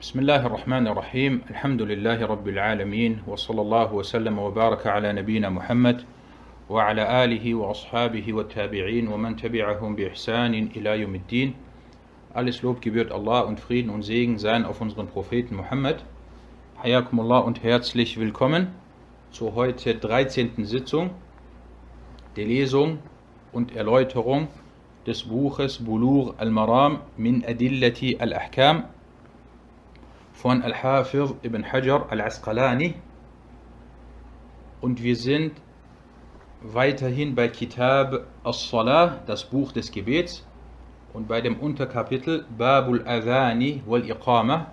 بسم الله الرحمن الرحيم الحمد لله رب العالمين وصلى الله وسلم وبارك على نبينا محمد وعلى آله وأصحابه والتابعين ومن تبعهم بإحسان إلى يوم الدين Alles Lob gebührt Allah und Frieden und Segen seien auf unseren Propheten Muhammad. Hayakumullah und herzlich willkommen zur heute 13. Sitzung der Lesung und Erläuterung des Buches Bulur al-Maram min Adillati al-Ahkam von Al-Hafiz ibn Hajar al-Asqalani. Und wir sind weiterhin bei Kitab as-Salah, das Buch des Gebets, und bei dem Unterkapitel Babul Adhani wal Iqama,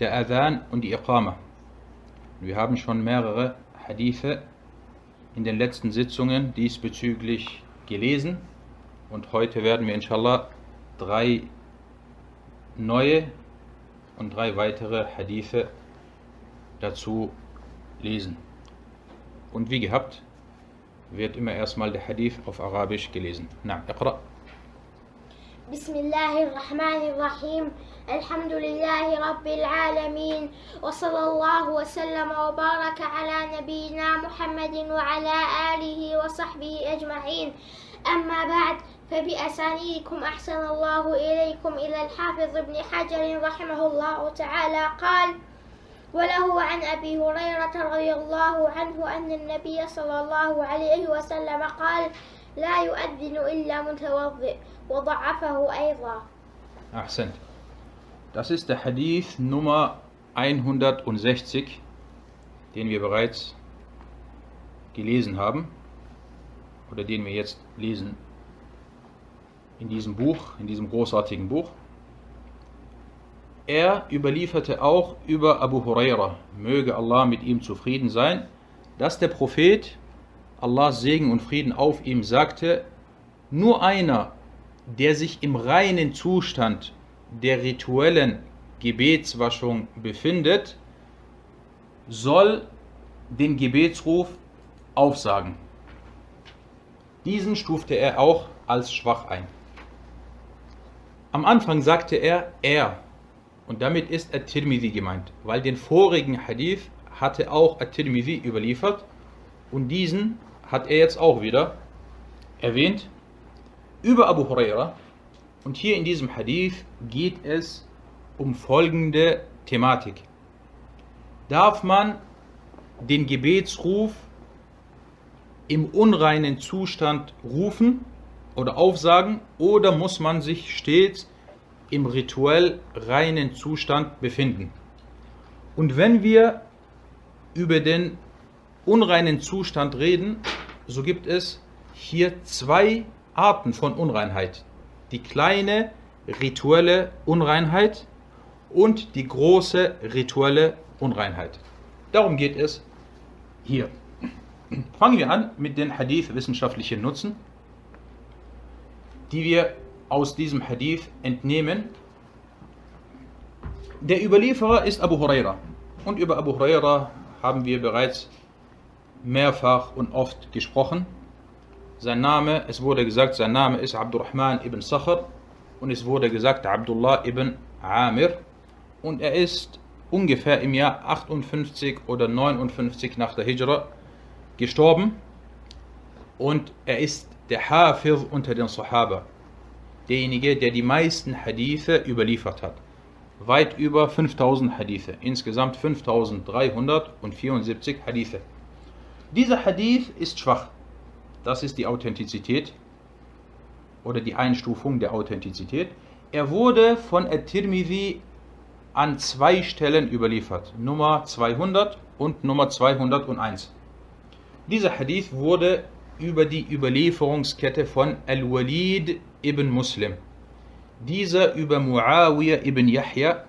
der Adhan und die Iqama. Wir haben schon mehrere Hadithe in den letzten Sitzungen diesbezüglich gelesen und heute werden wir inshallah drei neue und drei weitere Hadithe dazu lesen. Und wie gehabt, wird immer erstmal der Hadith auf Arabisch gelesen. Na, اقرأ. بسم الله الرحمن الرحيم. الحمد لله رب العالمين. وصلى الله وسلم وبارك على نبينا محمد وعلى آله وصحبه أجمعين. أما بعد فبأسانيدكم أحسن الله إليكم إلى الحافظ ابن حجر رحمه الله تعالى. قال وله عن أبي هريرة رضي الله عنه أن النبي صلى الله عليه وسلم قال لا يؤذن إلا متوضئ وضعفه أيضا Ahsend. Das ist der Hadith Nummer 160, den wir bereits gelesen haben oder den wir jetzt lesen in diesem Buch, in diesem großartigen Buch. Er überlieferte auch über Abu Huraira, möge Allah mit ihm zufrieden sein, dass der Prophet, Allahs Segen und Frieden auf ihm, sagte, nur einer, der sich im reinen Zustand der rituellen Gebetswaschung befindet, soll den Gebetsruf aufsagen. Diesen stufte er auch als schwach ein. Am Anfang sagte er er und damit ist At-Tirmidhi gemeint, weil den vorigen Hadith hatte auch At-Tirmidhi überliefert und diesen hat er jetzt auch wieder erwähnt über Abu Huraira und hier in diesem Hadith geht es um folgende Thematik. Darf man den Gebetsruf im unreinen Zustand rufen oder aufsagen oder muss man sich stets im rituell reinen Zustand befinden? Und wenn wir über den unreinen Zustand reden, so gibt es hier zwei Arten von Unreinheit. Die kleine rituelle Unreinheit und die große rituelle Unreinheit. Darum geht es hier. Fangen wir an mit den Hadith wissenschaftlichen Nutzen, die wir aus diesem Hadith entnehmen. Der Überlieferer ist Abu Huraira. Und über Abu Huraira haben wir bereits mehrfach und oft gesprochen. Sein Name, es wurde gesagt, sein Name ist Abdurrahman ibn Sakhr und es wurde gesagt Abdullah ibn Amir und er ist ungefähr im Jahr 58 oder 59 nach der Hijra gestorben und er ist der Hafiz unter den Sahaba, derjenige, der die meisten Hadithe überliefert hat. Weit über 5000 Hadithe, insgesamt 5374 Hadithe. Dieser Hadith ist schwach. Das ist die Authentizität oder die Einstufung der Authentizität. Er wurde von At-Tirmidhi an zwei Stellen überliefert, Nummer 200 und Nummer 201. Dieser Hadith wurde über die Überlieferungskette von Al-Walid ibn Muslim, dieser über Muawiyah ibn Yahya,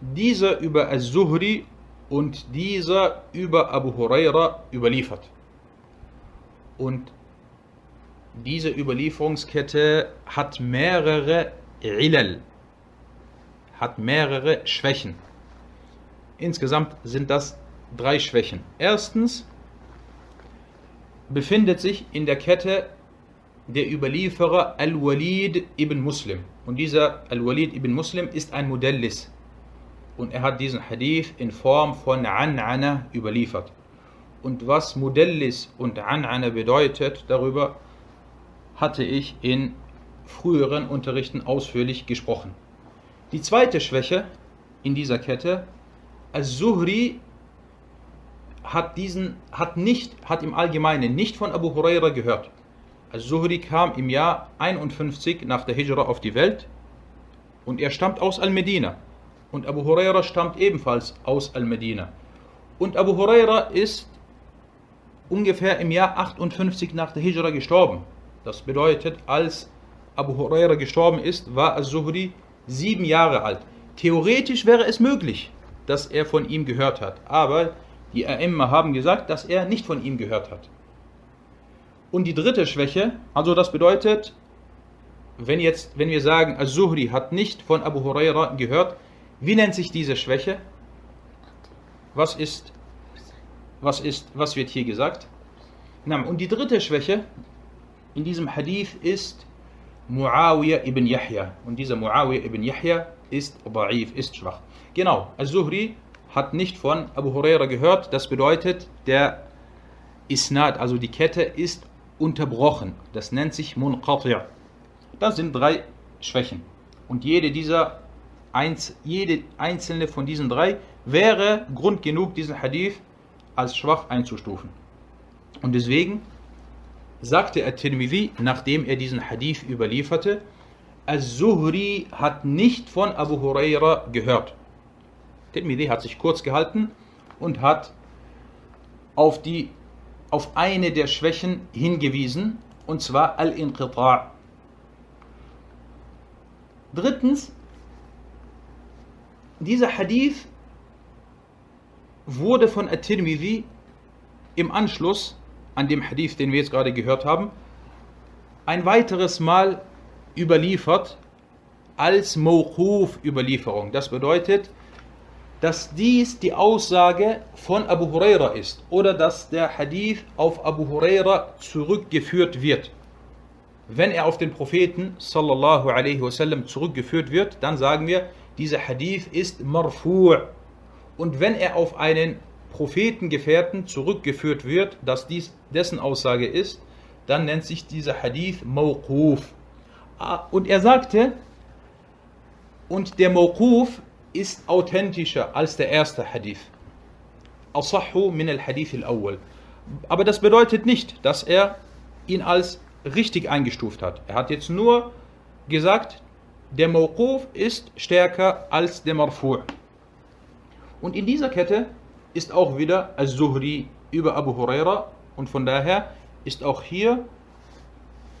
dieser über Al-Zuhri und dieser über Abu Huraira überliefert. Und diese Überlieferungskette hat mehrere Ilal, hat mehrere Schwächen. Insgesamt sind das drei Schwächen. Erstens befindet sich in der Kette der Überlieferer Al-Walid ibn Muslim. Und dieser Al-Walid ibn Muslim ist ein Modellis. Und er hat diesen Hadith in Form von An'ana überliefert. Und was Modellis und An'ana bedeutet, darüber hatte ich in früheren Unterrichten ausführlich gesprochen. Die zweite Schwäche in dieser Kette, Al-Zuhri hat hat hat im Allgemeinen nicht von Abu Huraira gehört. Al-Zuhri kam im Jahr 51 nach der Hijra auf die Welt und er stammt aus Al-Medina. Und Abu Huraira stammt ebenfalls aus Al-Medina. Und Abu Huraira ist ungefähr im Jahr 58 nach der Hijra gestorben. Das bedeutet, als Abu Huraira gestorben ist, war Al-Zuhri sieben Jahre alt. Theoretisch wäre es möglich, dass er von ihm gehört hat. Aber die A'imma haben gesagt, dass er nicht von ihm gehört hat. Und die dritte Schwäche, also das bedeutet, wenn, jetzt, wenn wir sagen, Az-Zuhri hat nicht von Abu Huraira gehört, wie nennt sich diese Schwäche? Was ist, was ist, was wird hier gesagt? Und die dritte Schwäche in diesem Hadith ist Muawiyah ibn Yahya. Und dieser Muawiyah ibn Yahya ist da'if, ist schwach. Genau, Az-Zuhri hat nicht von Abu Huraira gehört. Das bedeutet, der Isnad, also die Kette, ist unterbrochen. Das nennt sich Munqati'. Das sind drei Schwächen. Und jede dieser eins, jede einzelne von diesen drei wäre Grund genug, diesen Hadith als schwach einzustufen. Und deswegen sagte At-Tirmidhi, nachdem er diesen Hadith überlieferte, Az-Zuhri hat nicht von Abu Huraira gehört. Tirmidhi hat sich kurz gehalten und hat auf, die, auf eine der Schwächen hingewiesen, und zwar Al-Inqita'. Drittens, dieser Hadith wurde von At-Tirmidhi im Anschluss an dem Hadith, den wir jetzt gerade gehört haben, ein weiteres Mal überliefert als Mawquf-Überlieferung. Das bedeutet, dass dies die Aussage von Abu Huraira ist oder dass der Hadith auf Abu Huraira zurückgeführt wird. Wenn er auf den Propheten sallallahu alaihi wasallam zurückgeführt wird, dann sagen wir, dieser Hadith ist marfu' und wenn er auf einen Prophetengefährten zurückgeführt wird, dass dies dessen Aussage ist, dann nennt sich dieser Hadith Mawquf. Ah, und er sagte, und der Mawquf ist authentischer als der erste Hadith. Asahhu min al-Hadith al-Awwal. Aber das bedeutet nicht, dass er ihn als richtig eingestuft hat. Er hat jetzt nur gesagt, der Mawquf ist stärker als der Marfu'. Und in dieser Kette ist auch wieder Al-Zuhri über Abu Huraira und von daher ist auch hier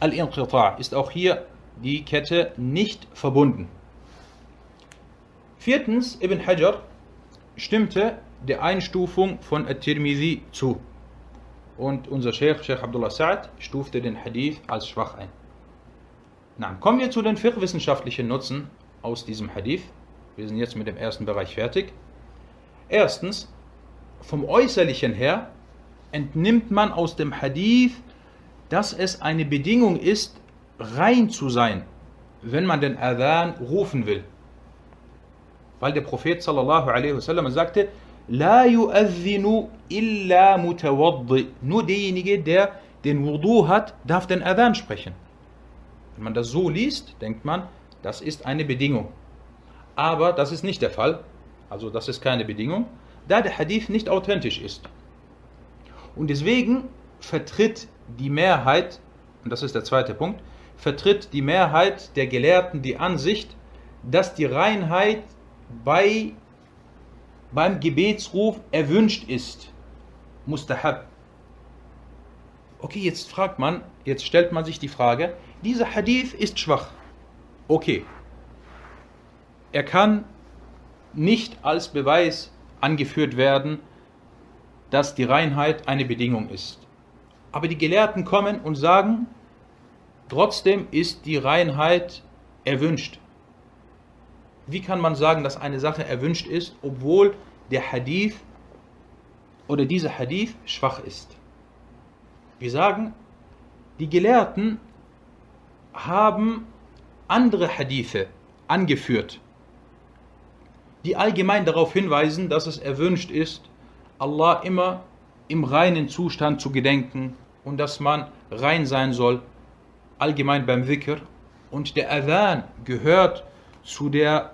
Al-Inqita' ist auch hier die Kette nicht verbunden. Viertens, Ibn Hajar stimmte der Einstufung von At-Tirmidhi zu. Und unser Sheikh, Sheikh Abdullah Sa'ad, stufte den Hadith als schwach ein. Na, kommen wir zu den fiqh-wissenschaftlichen Nutzen aus diesem Hadith. Wir sind jetzt mit dem ersten Bereich fertig. Erstens, vom Äußerlichen her entnimmt man aus dem Hadith, dass es eine Bedingung ist, rein zu sein, wenn man den Adhan rufen will. Weil der Prophet sallallahu alaihi wasallam sagte, La yu'adhinu illa mutawaddi. Nur derjenige, der den Wudu hat, darf den Adhan sprechen. Wenn man das so liest, denkt man, das ist eine Bedingung. Aber das ist nicht der Fall. Also das ist keine Bedingung, da der Hadith nicht authentisch ist. Und deswegen vertritt die Mehrheit, und das ist der zweite Punkt, vertritt die Mehrheit der Gelehrten die Ansicht, dass die Reinheit bei, beim Gebetsruf erwünscht ist. Mustahab. Okay, jetzt fragt man, jetzt stellt man sich die Frage, dieser Hadith ist schwach. Okay. Er kann nicht als Beweis angeführt werden, dass die Reinheit eine Bedingung ist. Aber die Gelehrten kommen und sagen, trotzdem ist die Reinheit erwünscht. Wie kann man sagen, dass eine Sache erwünscht ist, obwohl der Hadith oder dieser Hadith schwach ist? Wir sagen, die Gelehrten haben andere Hadithe angeführt, die allgemein darauf hinweisen, dass es erwünscht ist, Allah immer im reinen Zustand zu gedenken und dass man rein sein soll, allgemein beim Wikr. Und der Adhan gehört zu der,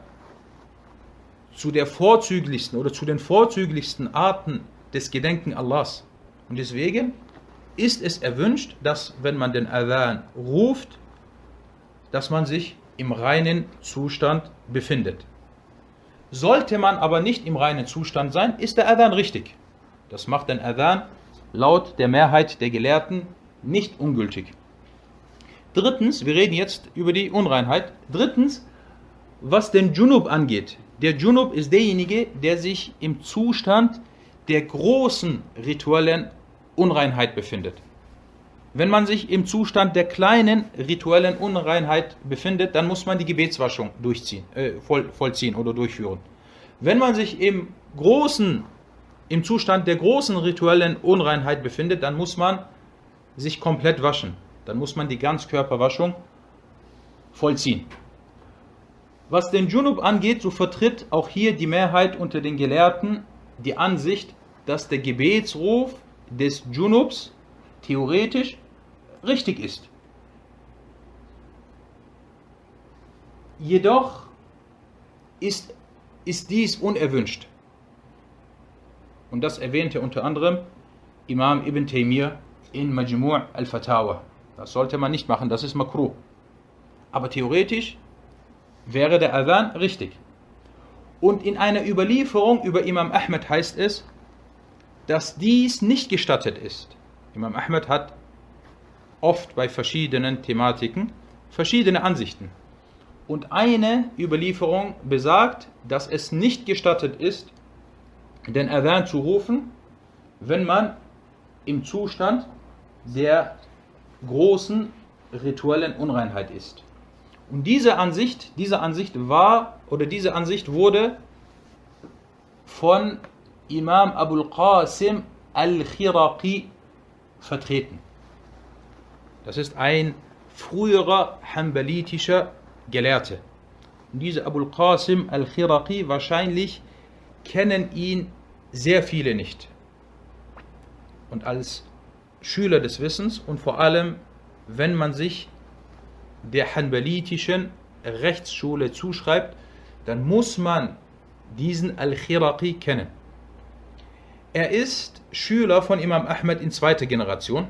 zu der vorzüglichsten oder zu den vorzüglichsten Arten des Gedenken Allahs. Und deswegen ist es erwünscht, dass wenn man den Adhan ruft, dass man sich im reinen Zustand befindet. Sollte man aber nicht im reinen Zustand sein, ist der Adhan richtig. Das macht den Adhan laut der Mehrheit der Gelehrten nicht ungültig. Drittens, wir reden jetzt über die Unreinheit. Drittens, was den Junub angeht. Der Junub ist derjenige, der sich im Zustand der großen rituellen Unreinheit befindet. Wenn man sich im Zustand der kleinen rituellen Unreinheit befindet, dann muss man die Gebetswaschung durchziehen, äh, voll, vollziehen oder durchführen. Wenn man sich im großen, im Zustand der großen rituellen Unreinheit befindet, dann muss man sich komplett waschen. Dann muss man die Ganzkörperwaschung vollziehen. Was den Junub angeht, so vertritt auch hier die Mehrheit unter den Gelehrten die Ansicht, dass der Gebetsruf des Junubs theoretisch richtig ist. Jedoch ist, ist dies unerwünscht. Und das erwähnte unter anderem Imam Ibn Taymiyyah in Majmu' al-Fatawa. Das sollte man nicht machen, das ist makruh. Aber theoretisch wäre der Adhan richtig. Und in einer Überlieferung über Imam Ahmed heißt es, dass dies nicht gestattet ist. Imam Ahmed hat oft bei verschiedenen Thematiken verschiedene Ansichten. Und eine Überlieferung besagt, dass es nicht gestattet ist, den Adhan zu rufen, wenn man im Zustand der großen rituellen Unreinheit ist. Und diese Ansicht, diese Ansicht war oder diese Ansicht wurde von Imam Abul Qasim al-Khiraqi vertreten. Das ist ein früherer hanbalitischer Gelehrter. Und dieser Abul Qasim al-Khiraqi, wahrscheinlich kennen ihn sehr viele nicht. Und als Schüler des Wissens und vor allem, wenn man sich der hanbalitischen Rechtsschule zuschreibt, dann muss man diesen Al-Khiraqi kennen. Er ist Schüler von Imam Ahmed in zweiter Generation.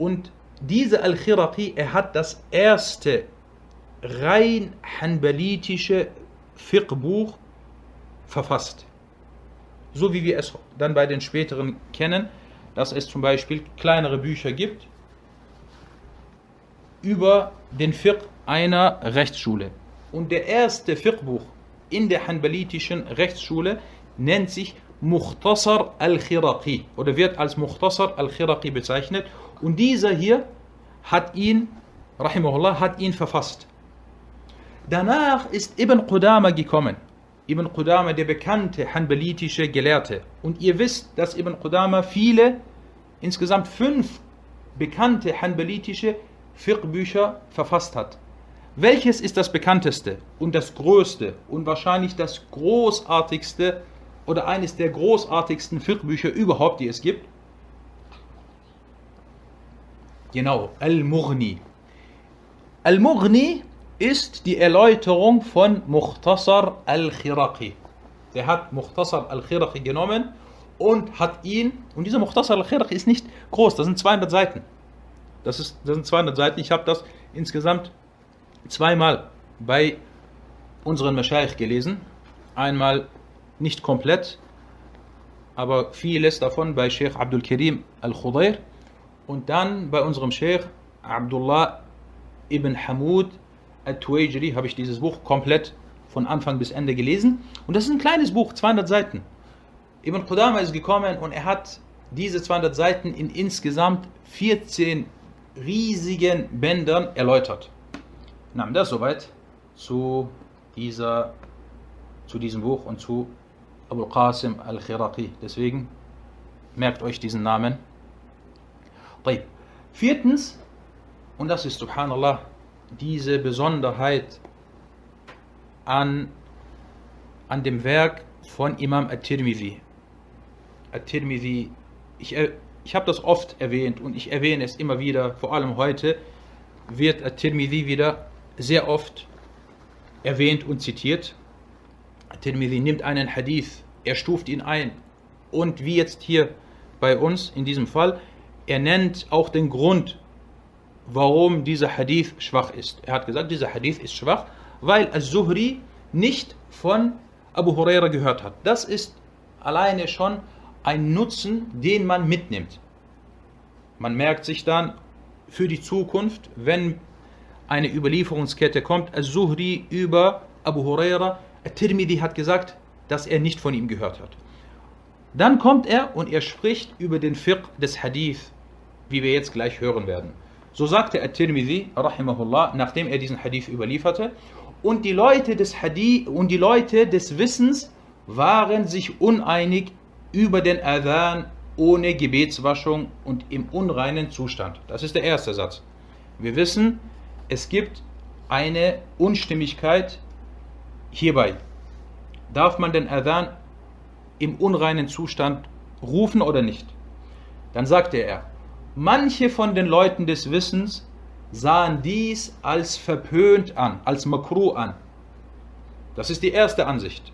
Und dieser Al-Khiraqi, er hat das erste rein hanbalitische Fiqh-Buch verfasst. So wie wir es dann bei den späteren kennen, dass es zum Beispiel kleinere Bücher gibt über den Fiqh einer Rechtsschule. Und der erste Fiqh-Buch in der hanbalitischen Rechtsschule nennt sich Mukhtasar al-Khiraqi oder wird als Mukhtasar al-Khiraqi bezeichnet. Und dieser hier hat ihn, rahimahullah, hat ihn verfasst. Danach ist Ibn Qudama gekommen. Ibn Qudama, der bekannte hanbalitische Gelehrte. Und ihr wisst, dass Ibn Qudama viele, insgesamt fünf bekannte hanbalitische Fiqh-Bücher verfasst hat. Welches ist das bekannteste und das größte und wahrscheinlich das großartigste oder eines der großartigsten Fiqh-Bücher überhaupt, die es gibt? Genau, Al-Mughni. Al-Mughni ist die Erläuterung von Mukhtasar al-Khiraqi. Der hat Mukhtasar al-Khiraqi genommen und hat ihn, und dieser Mukhtasar al-Khiraqi ist nicht groß, das sind 200 Seiten. Das, ist, das sind 200 Seiten. Ich habe das insgesamt zweimal bei unseren Mashaykh gelesen. Einmal nicht komplett, aber vieles davon bei Sheikh Abdul Karim al-Khudair und dann bei unserem Sheikh Abdullah ibn Hamud al-Tuwajri habe ich dieses Buch komplett von Anfang bis Ende gelesen. Und das ist ein kleines Buch, 200 Seiten. Ibn Qudama ist gekommen und er hat diese 200 Seiten in insgesamt 14 riesigen Bändern erläutert. Na, das soweit zu, dieser, zu diesem Buch und zu Abu Qasim al-Khiraqi. Deswegen merkt euch diesen Namen. Viertens, und das ist subhanallah diese Besonderheit an, an dem Werk von Imam At-Tirmidhi. At-Tirmidhi, ich, äh, ich habe das oft erwähnt und ich erwähne es immer wieder, vor allem heute wird At-Tirmidhi wieder sehr oft erwähnt und zitiert. At-Tirmidhi nimmt einen Hadith, er stuft ihn ein und wie jetzt hier bei uns in diesem Fall, er nennt auch den Grund, warum dieser Hadith schwach ist. Er hat gesagt, dieser Hadith ist schwach, weil Az-Zuhri nicht von Abu Huraira gehört hat. Das ist alleine schon ein Nutzen, den man mitnimmt. Man merkt sich dann für die Zukunft, wenn eine Überlieferungskette kommt, Az-Zuhri über Abu Huraira, At-Tirmidhi hat gesagt, dass er nicht von ihm gehört hat. Dann kommt er und er spricht über den Fiqh des Hadith, wie wir jetzt gleich hören werden. So sagte At-Tirmidhi, rahimahullah, nachdem er diesen Hadith überlieferte, und die Leute des Hadith und die Leute des Wissens waren sich uneinig über den Adhan ohne Gebetswaschung und im unreinen Zustand. Das ist der erste Satz. Wir wissen, es gibt eine Unstimmigkeit hierbei. Darf man den Adhan im unreinen Zustand rufen oder nicht? Dann sagte er, manche von den Leuten des Wissens sahen dies als verpönt an, als makru an. Das ist die erste Ansicht.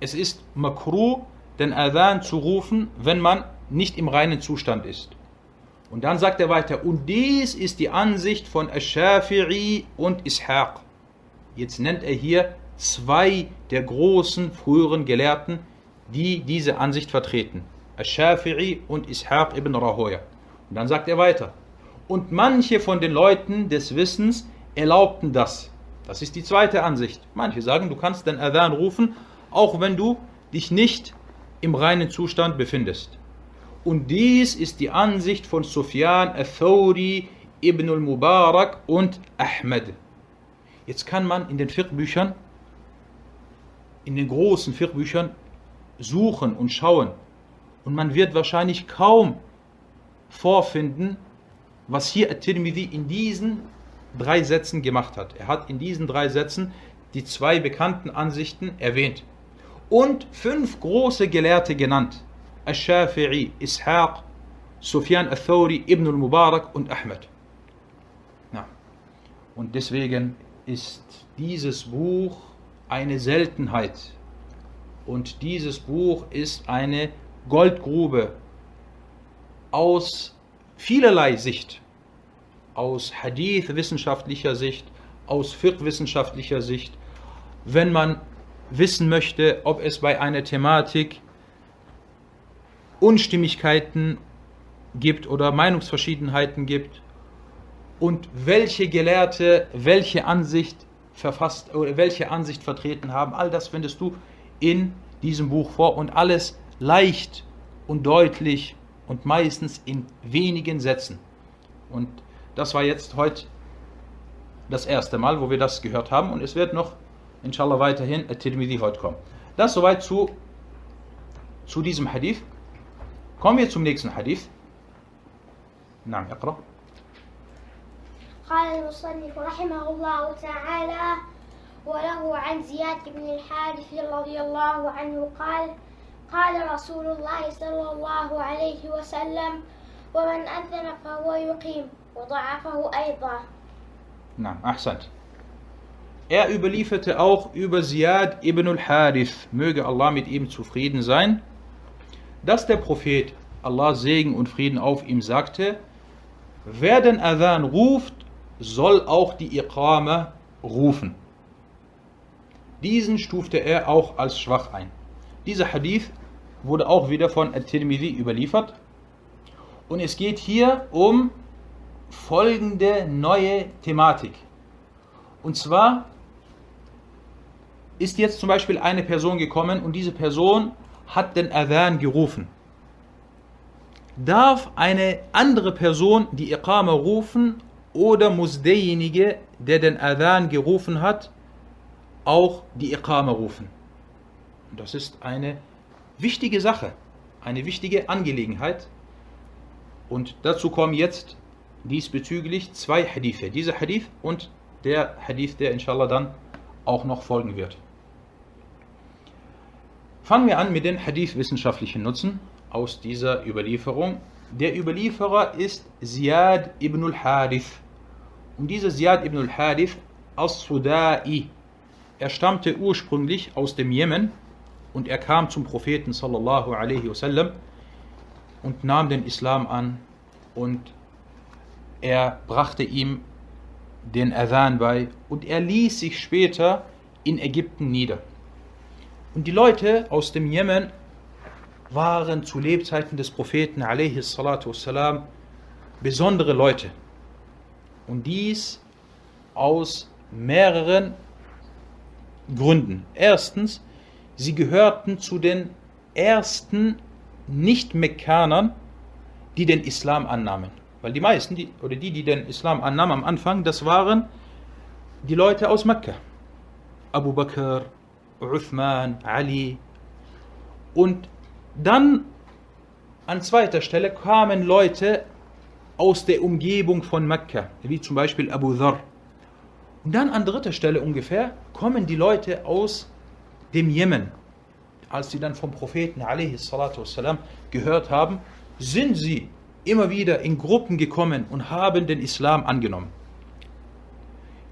Es ist makru, den Adhan zu rufen, wenn man nicht im reinen Zustand ist. Und dann sagt er weiter, und dies ist die Ansicht von Ash-Shafi'i und Ishaq. Jetzt nennt er hier zwei der großen früheren Gelehrten, die diese Ansicht vertreten. Ash-Shafi'i und Ishaq ibn Rahoya. Und dann sagt er weiter, und manche von den Leuten des Wissens erlaubten das. Das ist die zweite Ansicht. Manche sagen, du kannst den Adhan rufen, auch wenn du dich nicht im reinen Zustand befindest. Und dies ist die Ansicht von Sufyan al-Thawri, Ibn al-Mubarak und Ahmed. Jetzt kann man in den Fiqh-Büchern, in den großen Fiqh-Büchern suchen und schauen. Und man wird wahrscheinlich kaum vorfinden, was hier At-Tirmidhi in diesen drei Sätzen gemacht hat. Er hat in diesen drei Sätzen die zwei bekannten Ansichten erwähnt und fünf große Gelehrte genannt. Al-Shafi'i, Ishaq, Sufyan al-Thawri, Ibn al-Mubarak und Ahmed. Ja. Und deswegen ist dieses Buch eine Seltenheit. Und dieses Buch ist eine Goldgrube aus vielerlei Sicht, aus Hadith-wissenschaftlicher Sicht, aus Fiqh-wissenschaftlicher Sicht, wenn man wissen möchte, ob es bei einer Thematik Unstimmigkeiten gibt oder Meinungsverschiedenheiten gibt und welche Gelehrte welche Ansicht verfasst oder welche Ansicht vertreten haben, all das findest du in diesem Buch vor und alles leicht und deutlich und meistens in wenigen Sätzen. Und das war jetzt heute das erste Mal, wo wir das gehört haben und es wird noch inshallah weiterhin At-Tirmidhi heute kommen. Das soweit zu, zu diesem Hadith. Kommen wir zum nächsten Hadith. نعم اقرأ قال المصنف رحمه الله تعالى وله عن زياد بن الحارث رضي الله عنه قال قال رسول الله صلى الله عليه وسلم ومن أذن فهو يقيم وضعفه أيضا نعم أحسنت Er überlieferte auch über Ziyad ibn al-Harith, möge Allah mit ihm zufrieden sein, dass der Prophet, Allah Segen und Frieden auf ihm, sagte, wer den Adhan ruft, soll auch die Iqama rufen. Diesen stufte er auch als schwach ein. Dieser Hadith wurde auch wieder von At-Tirmidhi überliefert. Und es geht hier um folgende neue Thematik. Und zwar ist jetzt zum Beispiel eine Person gekommen und diese Person hat den Adhan gerufen. Darf eine andere Person die Iqama rufen oder muss derjenige, der den Adhan gerufen hat, auch die Iqama rufen? Das ist eine wichtige Sache, eine wichtige Angelegenheit. Und dazu kommen jetzt diesbezüglich zwei Hadithe. Dieser Hadith und der Hadith, der inshallah dann auch noch folgen wird. Fangen wir an mit den Hadith-wissenschaftlichen Nutzen aus dieser Überlieferung. Der Überlieferer ist Ziyad ibn al-Harith. Und dieser Ziyad ibn al-Harith as-Sudai, er stammte ursprünglich aus dem Jemen und er kam zum Propheten sallallahu alaihi wasallam und nahm den Islam an und er brachte ihm den Adhan bei und er ließ sich später in Ägypten nieder. Und die Leute aus dem Jemen waren zu Lebzeiten des Propheten والسلام, besondere Leute. Und dies aus mehreren Gründen. Erstens, sie gehörten zu den ersten Nicht-Mekkanern, die den Islam annahmen. Weil die meisten, die, oder die, die den Islam annahmen am Anfang, das waren die Leute aus Mekka. Abu Bakr, Uthman, Ali. Und dann an zweiter Stelle kamen Leute aus der Umgebung von Mekka, wie zum Beispiel Abu Dhar. Und dann an dritter Stelle ungefähr kommen die Leute aus dem Jemen. Als sie dann vom Propheten والسلام, gehört haben, sind sie immer wieder in Gruppen gekommen und haben den Islam angenommen.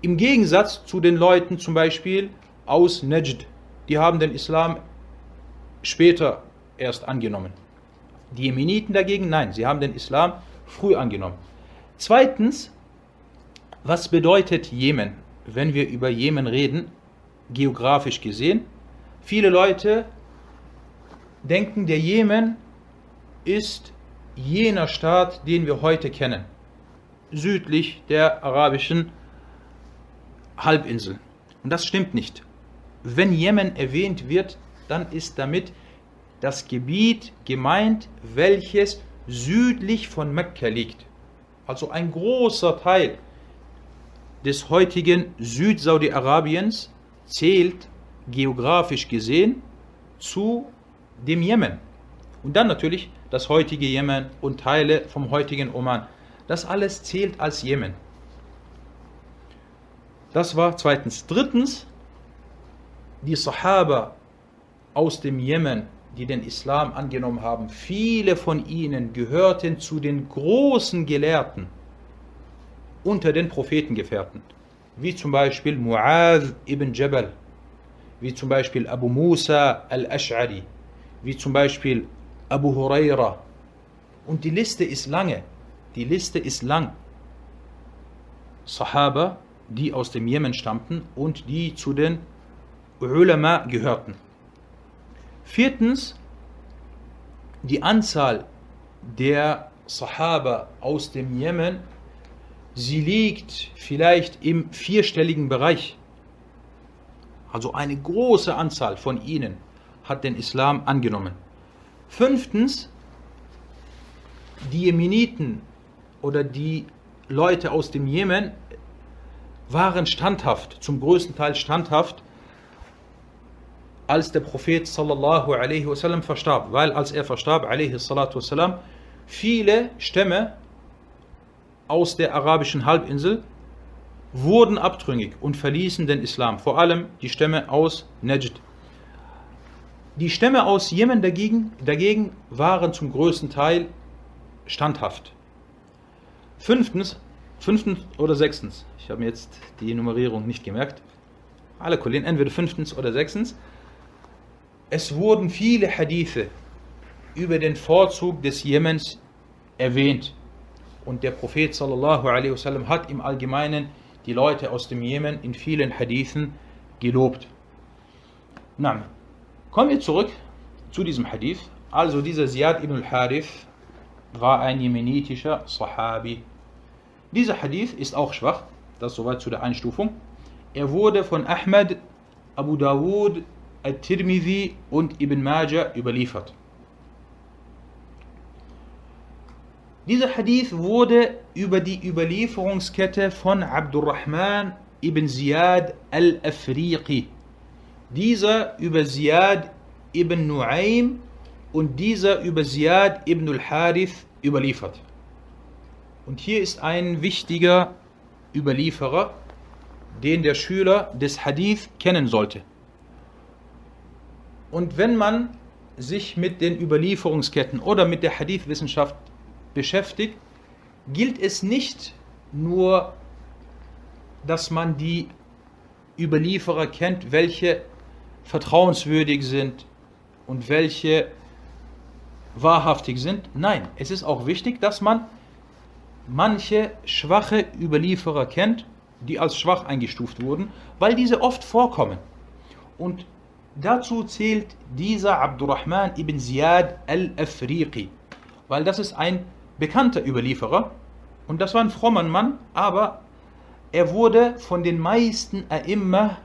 Im Gegensatz zu den Leuten zum Beispiel aus Najd, die haben den Islam später erst angenommen. Die Jemeniten dagegen, nein, sie haben den Islam früh angenommen. Zweitens, was bedeutet Jemen, wenn wir über Jemen reden, geografisch gesehen? Viele Leute denken, der Jemen ist jener Staat, den wir heute kennen, südlich der arabischen Halbinsel. Und das stimmt nicht. Wenn Jemen erwähnt wird, dann ist damit das Gebiet gemeint, welches südlich von Mekka liegt. Also ein großer Teil des heutigen Süd-Saudi-Arabiens zählt geografisch gesehen zu dem Jemen. Und dann natürlich das heutige Jemen und Teile vom heutigen Oman. Das alles zählt als Jemen. Das war zweitens. Drittens, die Sahaba aus dem Jemen die den Islam angenommen haben, viele von ihnen gehörten zu den großen Gelehrten unter den Prophetengefährten, wie zum Beispiel Mu'adh ibn Jabal, wie zum Beispiel Abu Musa al-Ash'ari, wie zum Beispiel Abu Huraira. Und die Liste ist lange, die Liste ist lang. Sahaba, die aus dem Jemen stammten und die zu den Ulama gehörten. Viertens, die Anzahl der Sahaba aus dem Jemen, sie liegt vielleicht im vierstelligen Bereich. Also eine große Anzahl von ihnen hat den Islam angenommen. Fünftens, die Jemeniten oder die Leute aus dem Jemen waren standhaft, zum größten Teil standhaft als der Prophet sallallahu alaihi wasallam verstarb, weil als er verstarb alaihi salatu wasallam viele Stämme aus der arabischen Halbinsel wurden abtrünnig und verließen den Islam, vor allem die Stämme aus Najd. Die Stämme aus Jemen dagegen, dagegen waren zum größten Teil standhaft. Fünftens, fünftens oder sechstens, ich habe mir jetzt die Nummerierung nicht gemerkt, alle Kollegen, entweder fünftens oder sechstens, es wurden viele Hadithe über den Vorzug des Jemens erwähnt. Und der Prophet sallallahu alaihi wasallam hat im Allgemeinen die Leute aus dem Jemen in vielen Hadithen gelobt. Na, kommen wir zurück zu diesem Hadith. Also dieser Ziyad ibn al-Harith war ein jemenitischer Sahabi. Dieser Hadith ist auch schwach, das soweit zu der Einstufung. Er wurde von Ahmed, Abu Dawud, Al-Tirmidhi und Ibn Majah überliefert. Dieser Hadith wurde über die Überlieferungskette von Abdurrahman ibn Ziyad al-Afriqi, dieser über Ziyad ibn Nu'aym und dieser über Ziyad ibn al-Harith überliefert. Und hier ist ein wichtiger Überlieferer, den der Schüler des Hadith kennen sollte. Und wenn man sich mit den Überlieferungsketten oder mit der Hadith-Wissenschaft beschäftigt, gilt es nicht nur, dass man die Überlieferer kennt, welche vertrauenswürdig sind und welche wahrhaftig sind. Nein, es ist auch wichtig, dass man manche schwache Überlieferer kennt, die als schwach eingestuft wurden, weil diese oft vorkommen. Und dazu zählt dieser Abdurrahman ibn Ziyad al-Afriqi, weil das ist ein bekannter Überlieferer und das war ein frommer Mann, aber er wurde von den meisten immer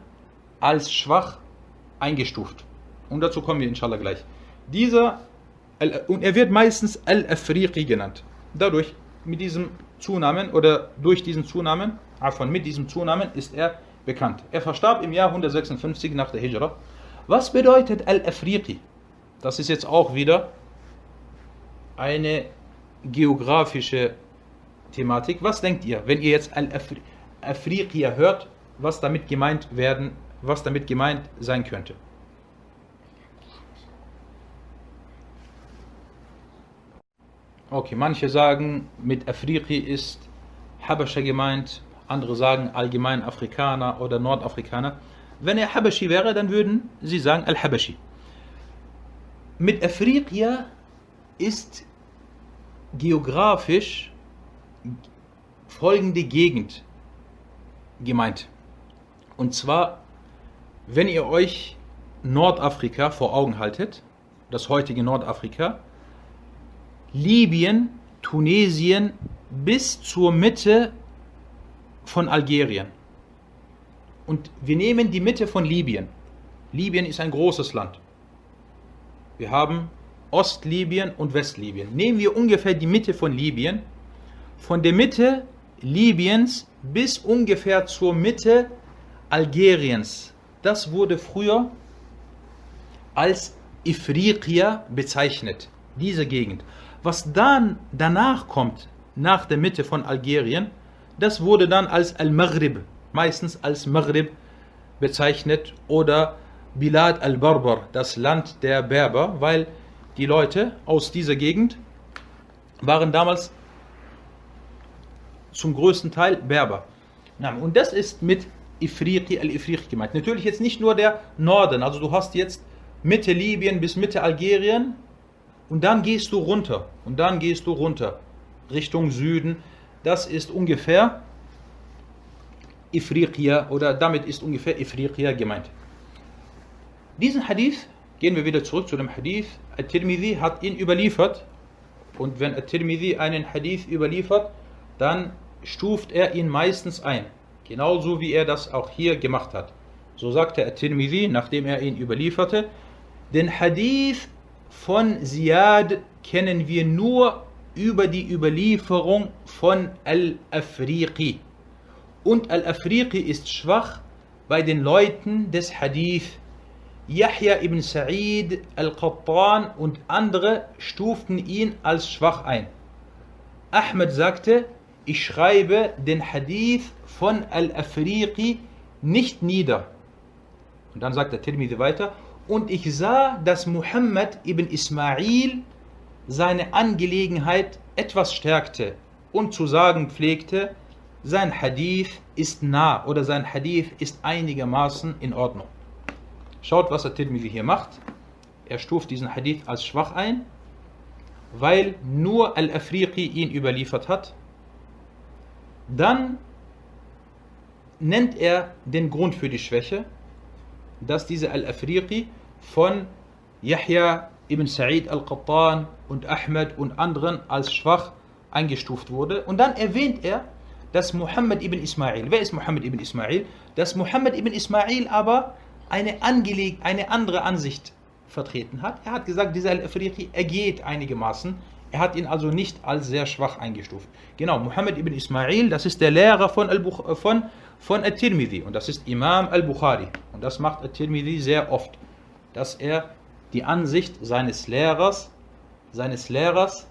als schwach eingestuft. Und dazu kommen wir inshallah gleich. Dieser, und er wird meistens Al-Afriqi genannt. Dadurch, mit diesem Zunamen oder durch diesen Zunamen, von mit diesem Zunamen ist er bekannt. Er verstarb im Jahr 156 nach der Hijra. Was bedeutet Al-Afriqi? Das ist jetzt auch wieder eine geografische Thematik. Was denkt ihr, wenn ihr jetzt Al-Afriqiya hört, was damit gemeint werden, was damit gemeint sein könnte? Okay, manche sagen, mit Afriqi ist Habascha gemeint, andere sagen allgemein Afrikaner oder Nordafrikaner. Wenn er Habashi wäre, dann würden sie sagen Al-Habashi. Mit Afriqiya ist geografisch folgende Gegend gemeint. Und zwar, wenn ihr euch Nordafrika vor Augen haltet, das heutige Nordafrika, Libyen, Tunesien bis zur Mitte von Algerien. Und wir nehmen die Mitte von Libyen. Libyen ist ein großes Land. Wir haben Ostlibyen und Westlibyen. Nehmen wir ungefähr die Mitte von Libyen. Von der Mitte Libyens bis ungefähr zur Mitte Algeriens. Das wurde früher als Ifriqiya bezeichnet, diese Gegend. Was dann danach kommt, nach der Mitte von Algerien, das wurde dann als Al-Maghrib, meistens als Maghrib bezeichnet oder Bilad al-Barbar, das Land der Berber, weil die Leute aus dieser Gegend waren damals zum größten Teil Berber. Und das ist mit Ifriqi al-Ifriqi gemeint. Natürlich jetzt nicht nur der Norden, also du hast jetzt Mitte Libyen bis Mitte Algerien und dann gehst du runter und dann gehst du runter Richtung Süden. Das ist ungefähr Ifriqiya oder damit ist ungefähr Ifriqiya gemeint. Diesen Hadith, gehen wir wieder zurück zu dem Hadith, At-Tirmidhi hat ihn überliefert und wenn At-Tirmidhi einen Hadith überliefert, dann stuft er ihn meistens ein. Genauso wie er das auch hier gemacht hat. So sagte At-Tirmidhi, nachdem er ihn überlieferte, den Hadith von Ziyad kennen wir nur über die Überlieferung von Al-Afriqi. Und Al-Afriqi ist schwach bei den Leuten des Hadith. Yahya ibn Sa'id al-Qattan und andere stuften ihn als schwach ein. Ahmed sagte, ich schreibe den Hadith von Al-Afriqi nicht nieder. Und dann sagt der Tirmidhi weiter, und ich sah, dass Muhammad ibn Ismail seine Angelegenheit etwas stärkte und zu sagen pflegte, sein Hadith ist nah oder sein Hadith ist einigermaßen in Ordnung. Schaut, was der Tirmidhi hier macht. Er stuft diesen Hadith als schwach ein, weil nur Al-Afriqi ihn überliefert hat. Dann nennt er den Grund für die Schwäche, dass dieser Al-Afriqi von Yahya ibn Sa'id al-Qattan und Ahmed und anderen als schwach eingestuft wurde. Und dann erwähnt er, dass Muhammad ibn Ismail, wer ist Muhammad ibn Ismail? Dass Muhammad ibn Ismail aber eine, angeleg eine andere Ansicht vertreten hat. Er hat gesagt, dieser Al-Afriqi ergeht einigermaßen. Er hat ihn also nicht als sehr schwach eingestuft. Genau, Muhammad ibn Ismail, das ist der Lehrer von, Al von, von At-Tirmidhi und das ist Imam al-Bukhari. Und das macht At-Tirmidhi sehr oft, dass er die Ansicht seines Lehrers, seines Lehrers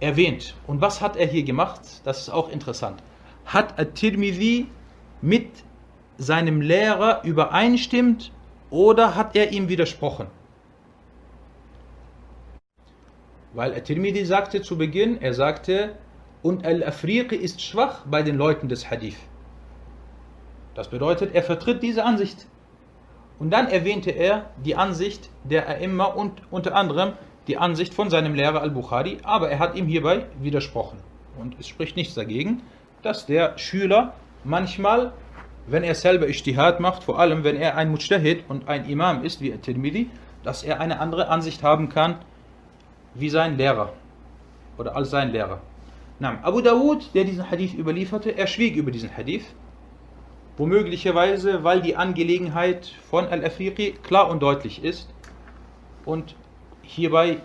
erwähnt. Und was hat er hier gemacht? Das ist auch interessant. Hat At-Tirmidhi mit seinem Lehrer übereinstimmt oder hat er ihm widersprochen? Weil At-Tirmidhi sagte zu Beginn, er sagte, und Al-Afriqi ist schwach bei den Leuten des Hadith. Das bedeutet, er vertritt diese Ansicht. Und dann erwähnte er die Ansicht der A'imma und unter anderem die Ansicht von seinem Lehrer Al-Bukhari, aber er hat ihm hierbei widersprochen. Und es spricht nichts dagegen, dass der Schüler manchmal, wenn er selber Ijtihad macht, vor allem wenn er ein Mujtahid und ein Imam ist wie At-Tirmidhi, dass er eine andere Ansicht haben kann wie sein Lehrer oder als sein Lehrer. Na, Abu Dawud, der diesen Hadith überlieferte, er schwieg über diesen Hadith. Womöglicherweise, weil die Angelegenheit von Al-Afriqi klar und deutlich ist und hierbei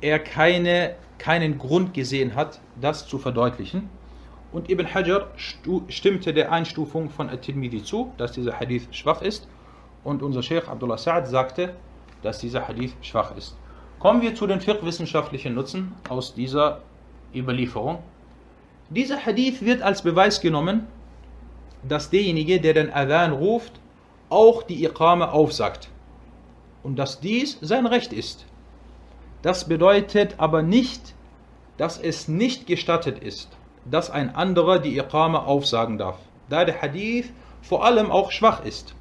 er keine, keinen Grund gesehen hat, das zu verdeutlichen. Und Ibn Hajar stimmte der Einstufung von At-Tirmidhi zu, dass dieser Hadith schwach ist. Und unser Sheikh Abdullah Sa'ad sagte, dass dieser Hadith schwach ist. Kommen wir zu den fiqh-wissenschaftlichen Nutzen aus dieser Überlieferung. Dieser Hadith wird als Beweis genommen, dass derjenige, der den Adhan ruft, auch die Iqama aufsagt. Und dass dies sein Recht ist. Das bedeutet aber nicht, dass es nicht gestattet ist, dass ein anderer die Iqama aufsagen darf, da der Hadith vor allem auch schwach ist.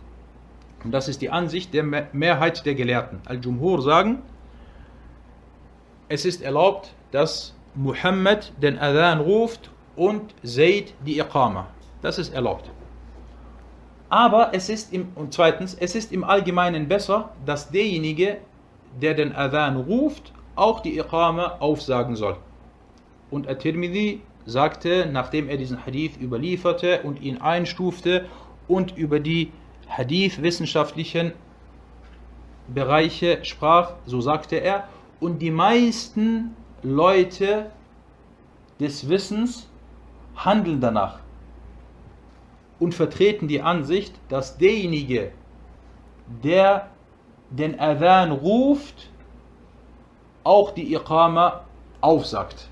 Und das ist die Ansicht der Mehrheit der Gelehrten. Al-Jumhur sagen, es ist erlaubt, dass Muhammad den Adhan ruft und Zayd die Iqama. Das ist erlaubt. Aber es ist im, und zweitens, es ist im Allgemeinen besser, dass derjenige, der den Adhan ruft, auch die Iqama aufsagen soll. Und At-Tirmidhi sagte, nachdem er diesen Hadith überlieferte und ihn einstufte und über die Hadith-wissenschaftlichen Bereiche sprach, so sagte er, und die meisten Leute des Wissens handeln danach und vertreten die Ansicht, dass derjenige, der den Adhan ruft, auch die Iqama aufsagt.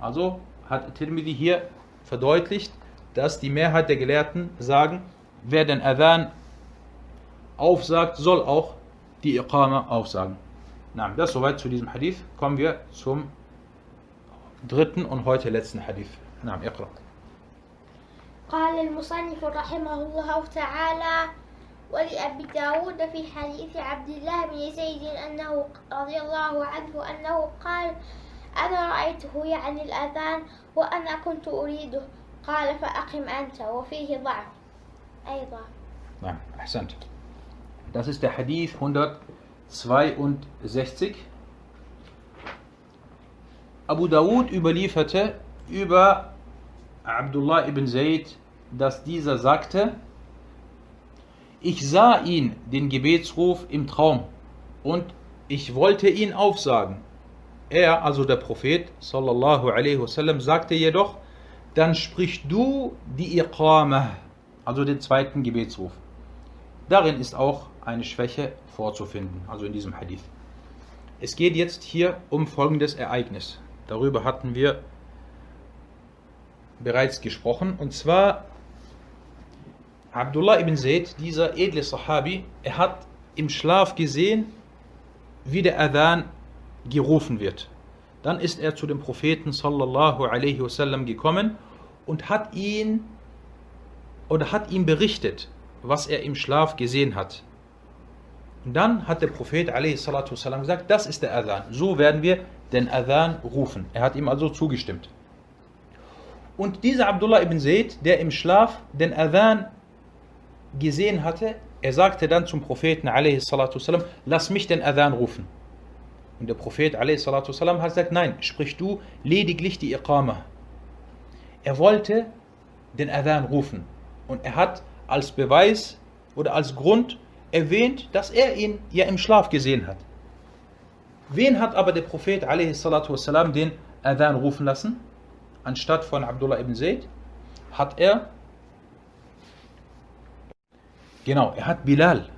Also hat Tirmidhi hier verdeutlicht, dass die Mehrheit der Gelehrten sagen, wer den Adhan aufsagt, soll auch die Iqama aufsagen. Na, das soweit zu diesem Hadith. Kommen wir zum dritten und heute letzten Hadith. Na, اقرأ. قال المصنف رحمه الله تعالى ولأبي داود في حديث عبد الله بن زيد أنه رضي الله عنه أنه قال أنا رأيته يعني الأذان وأنا كنت أريده قال فأقم أنت وفيه ضعف أيضا نعم أحسنت Das ist der Hadith 162. Abu Dawud überlieferte über Abdullah ibn Zayd dass dieser sagte, ich sah ihn, den Gebetsruf, im Traum und ich wollte ihn aufsagen. Er, also der Prophet, sallallahu alaihi wasallam, sagte jedoch, dann sprich du die Iqamah, also den zweiten Gebetsruf. Darin ist auch eine Schwäche vorzufinden, also in diesem Hadith. Es geht jetzt hier um folgendes Ereignis. Darüber hatten wir bereits gesprochen. Und zwar Abdullah ibn Zayd, dieser edle Sahabi, er hat im Schlaf gesehen, wie der Adhan gerufen wird. Dann ist er zu dem Propheten sallallahu alaihi wasallam gekommen und hat ihn oder hat ihm berichtet, was er im Schlaf gesehen hat. Und dann hat der Prophet wasallam gesagt, das ist der Adhan. So werden wir den Adhan rufen. Er hat ihm also zugestimmt. Und dieser Abdullah ibn Seyd, der im Schlaf den Adhan gesehen hatte, er sagte dann zum Propheten wasallam, lass mich den Adhan rufen. Und der Prophet والسلام, hat gesagt, nein, sprich du lediglich die Iqama. Er wollte den Adhan rufen. Und er hat als Beweis oder als Grund erwähnt, dass er ihn ja im Schlaf gesehen hat. Wen hat aber der Prophet والسلام, den Adhan rufen lassen? Anstatt von Abdullah ibn Zayd hat er Genau, er hat Bilal,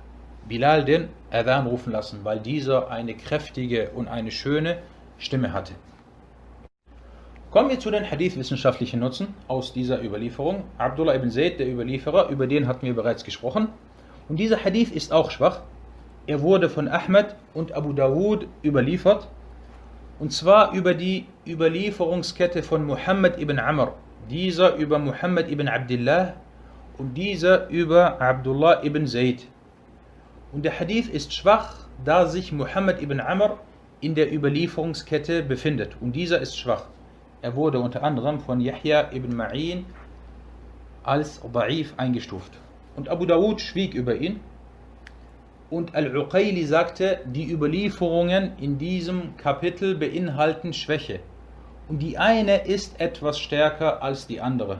Bilal den Adhan rufen lassen, weil dieser eine kräftige und eine schöne Stimme hatte. Kommen wir zu den hadith-wissenschaftlichen Nutzen aus dieser Überlieferung. Abdullah ibn Zayd, der Überlieferer, über den hatten wir bereits gesprochen. Und dieser Hadith ist auch schwach. Er wurde von Ahmed und Abu Dawud überliefert. Und zwar über die Überlieferungskette von Muhammad ibn Amr. Dieser über Muhammad ibn Abdullah und dieser über Abdullah ibn Zayd. Und der Hadith ist schwach, da sich Muhammad ibn Amr in der Überlieferungskette befindet. Und dieser ist schwach. Er wurde unter anderem von Yahya ibn Ma'in als Da'if eingestuft. Und Abu Dawud schwieg über ihn. Und Al-Uqayli sagte, die Überlieferungen in diesem Kapitel beinhalten Schwäche. Und die eine ist etwas stärker als die andere.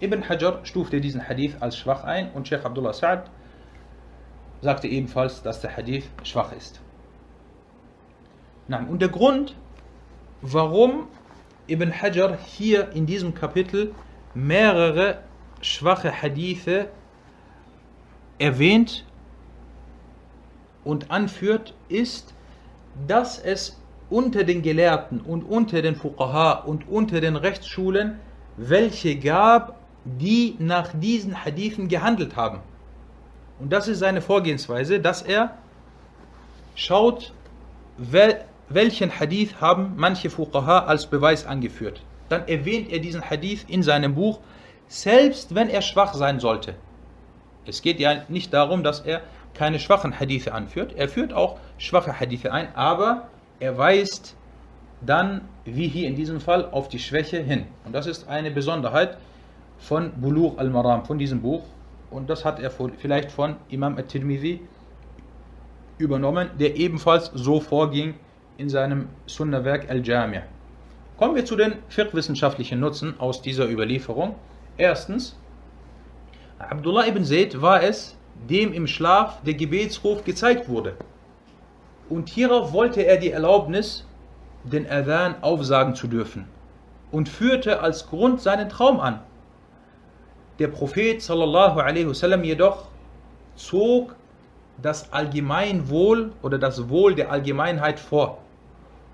Ibn Hajar stufte diesen Hadith als schwach ein und Sheikh Abdullah Sa'ad sagte ebenfalls, dass der Hadith schwach ist. Und der Grund, warum Ibn Hajar hier in diesem Kapitel mehrere schwache Hadithe erwähnt und anführt, ist, dass es unter den Gelehrten und unter den Fuqaha und unter den Rechtsschulen welche gab, die nach diesen Hadithen gehandelt haben. Und das ist seine Vorgehensweise, dass er schaut, welchen Hadith haben manche Fuqaha als Beweis angeführt. Dann erwähnt er diesen Hadith in seinem Buch, selbst wenn er schwach sein sollte. Es geht ja nicht darum, dass er keine schwachen Hadithe anführt. Er führt auch schwache Hadithe ein, aber er weist dann, wie hier in diesem Fall, auf die Schwäche hin. Und das ist eine Besonderheit von Bulugh al-Maram, von diesem Buch und das hat er vielleicht von Imam al-Tirmidhi übernommen, der ebenfalls so vorging in seinem Sunnah-Werk Al-Jami'. Kommen wir zu den fiqh-wissenschaftlichen Nutzen aus dieser Überlieferung. Erstens, Abdullah ibn Zayd war es, dem im Schlaf der Gebetsruf gezeigt wurde. Und hierauf wollte er die Erlaubnis, den Adhan aufsagen zu dürfen und führte als Grund seinen Traum an. Der Prophet sallallahu wasallam jedoch zog das Allgemeinwohl oder das Wohl der Allgemeinheit vor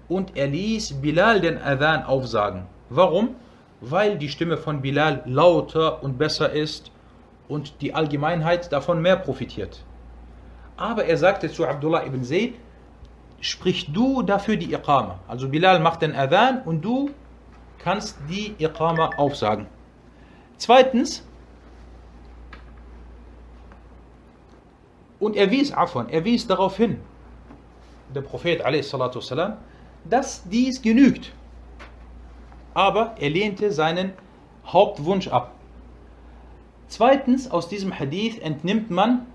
und er ließ Bilal den Adhan aufsagen. Warum? Weil die Stimme von Bilal lauter und besser ist und die Allgemeinheit davon mehr profitiert. Aber er sagte zu Abdullah ibn Zayd, sprich du dafür die Iqama. Also Bilal macht den Adhan und du kannst die Iqama aufsagen. Zweitens, Und er wies, Afon, er wies darauf hin, der Prophet والسلام, dass dies genügt. Aber er lehnte seinen Hauptwunsch ab. Zweitens, aus diesem Hadith entnimmt man,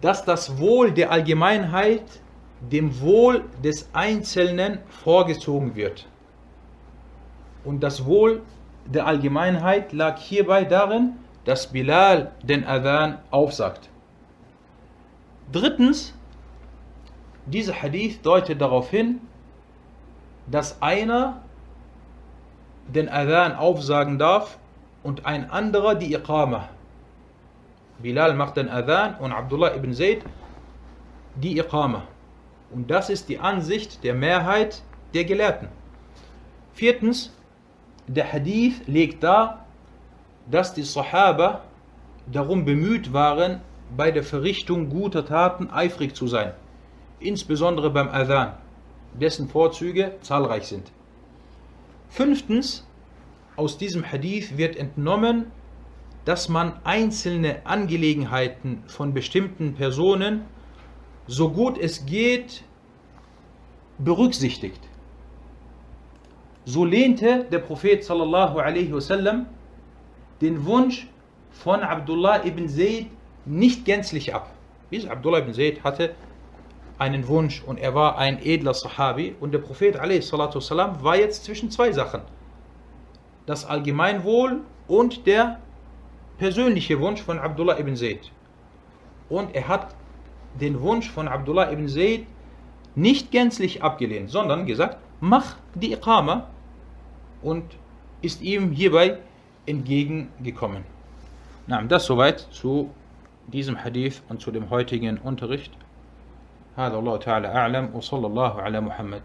dass das Wohl der Allgemeinheit dem Wohl des Einzelnen vorgezogen wird. Und das Wohl der Allgemeinheit lag hierbei darin, dass Bilal den Adhan aufsagt. Drittens, dieser Hadith deutet darauf hin, dass einer den Adhan aufsagen darf und ein anderer die Iqama. Bilal macht den Adhan und Abdullah ibn Zayd die Iqama. Und das ist die Ansicht der Mehrheit der Gelehrten. Viertens, der Hadith legt dar, dass die Sahaba darum bemüht waren, bei der Verrichtung guter Taten eifrig zu sein, insbesondere beim Adhan, dessen Vorzüge zahlreich sind. Fünftens, aus diesem Hadith wird entnommen, dass man einzelne Angelegenheiten von bestimmten Personen so gut es geht berücksichtigt. So lehnte der Prophet sallallahu alaihi wasallam den Wunsch von Abdullah ibn Zayd nicht gänzlich ab. Wie Abdullah ibn Zayd hatte einen Wunsch und er war ein edler Sahabi und der Prophet والسلام, war jetzt zwischen zwei Sachen. Das Allgemeinwohl und der persönliche Wunsch von Abdullah ibn Zayd. Und er hat den Wunsch von Abdullah ibn Zayd nicht gänzlich abgelehnt, sondern gesagt, mach die Iqama und ist ihm hierbei entgegengekommen. Na, das soweit zu diesem Hadith und zu dem heutigen Unterricht. هذا الله تعالى أعلم وصلى الله على محمد